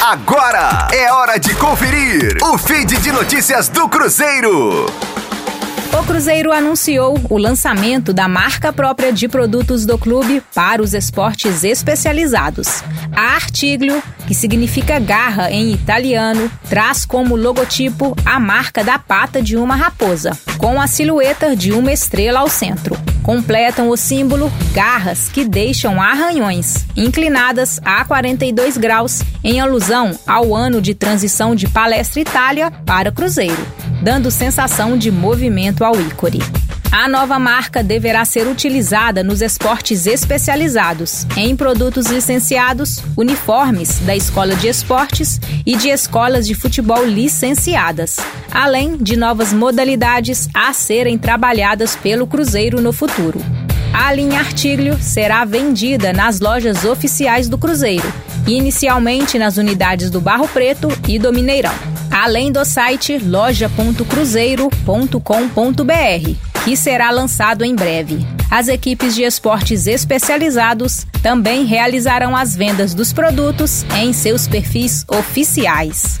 Agora é hora de conferir o feed de notícias do Cruzeiro. O Cruzeiro anunciou o lançamento da marca própria de produtos do clube para os esportes especializados. A Artiglio, que significa garra em italiano, traz como logotipo a marca da pata de uma raposa, com a silhueta de uma estrela ao centro. Completam o símbolo garras que deixam arranhões, inclinadas a 42 graus, em alusão ao ano de transição de Palestra Itália para Cruzeiro, dando sensação de movimento ao ícone. A nova marca deverá ser utilizada nos esportes especializados, em produtos licenciados, uniformes da Escola de Esportes e de escolas de futebol licenciadas, além de novas modalidades a serem trabalhadas pelo Cruzeiro no futuro. A linha Artiglio será vendida nas lojas oficiais do Cruzeiro, inicialmente nas unidades do Barro Preto e do Mineirão, além do site loja.cruzeiro.com.br que será lançado em breve. As equipes de esportes especializados também realizarão as vendas dos produtos em seus perfis oficiais.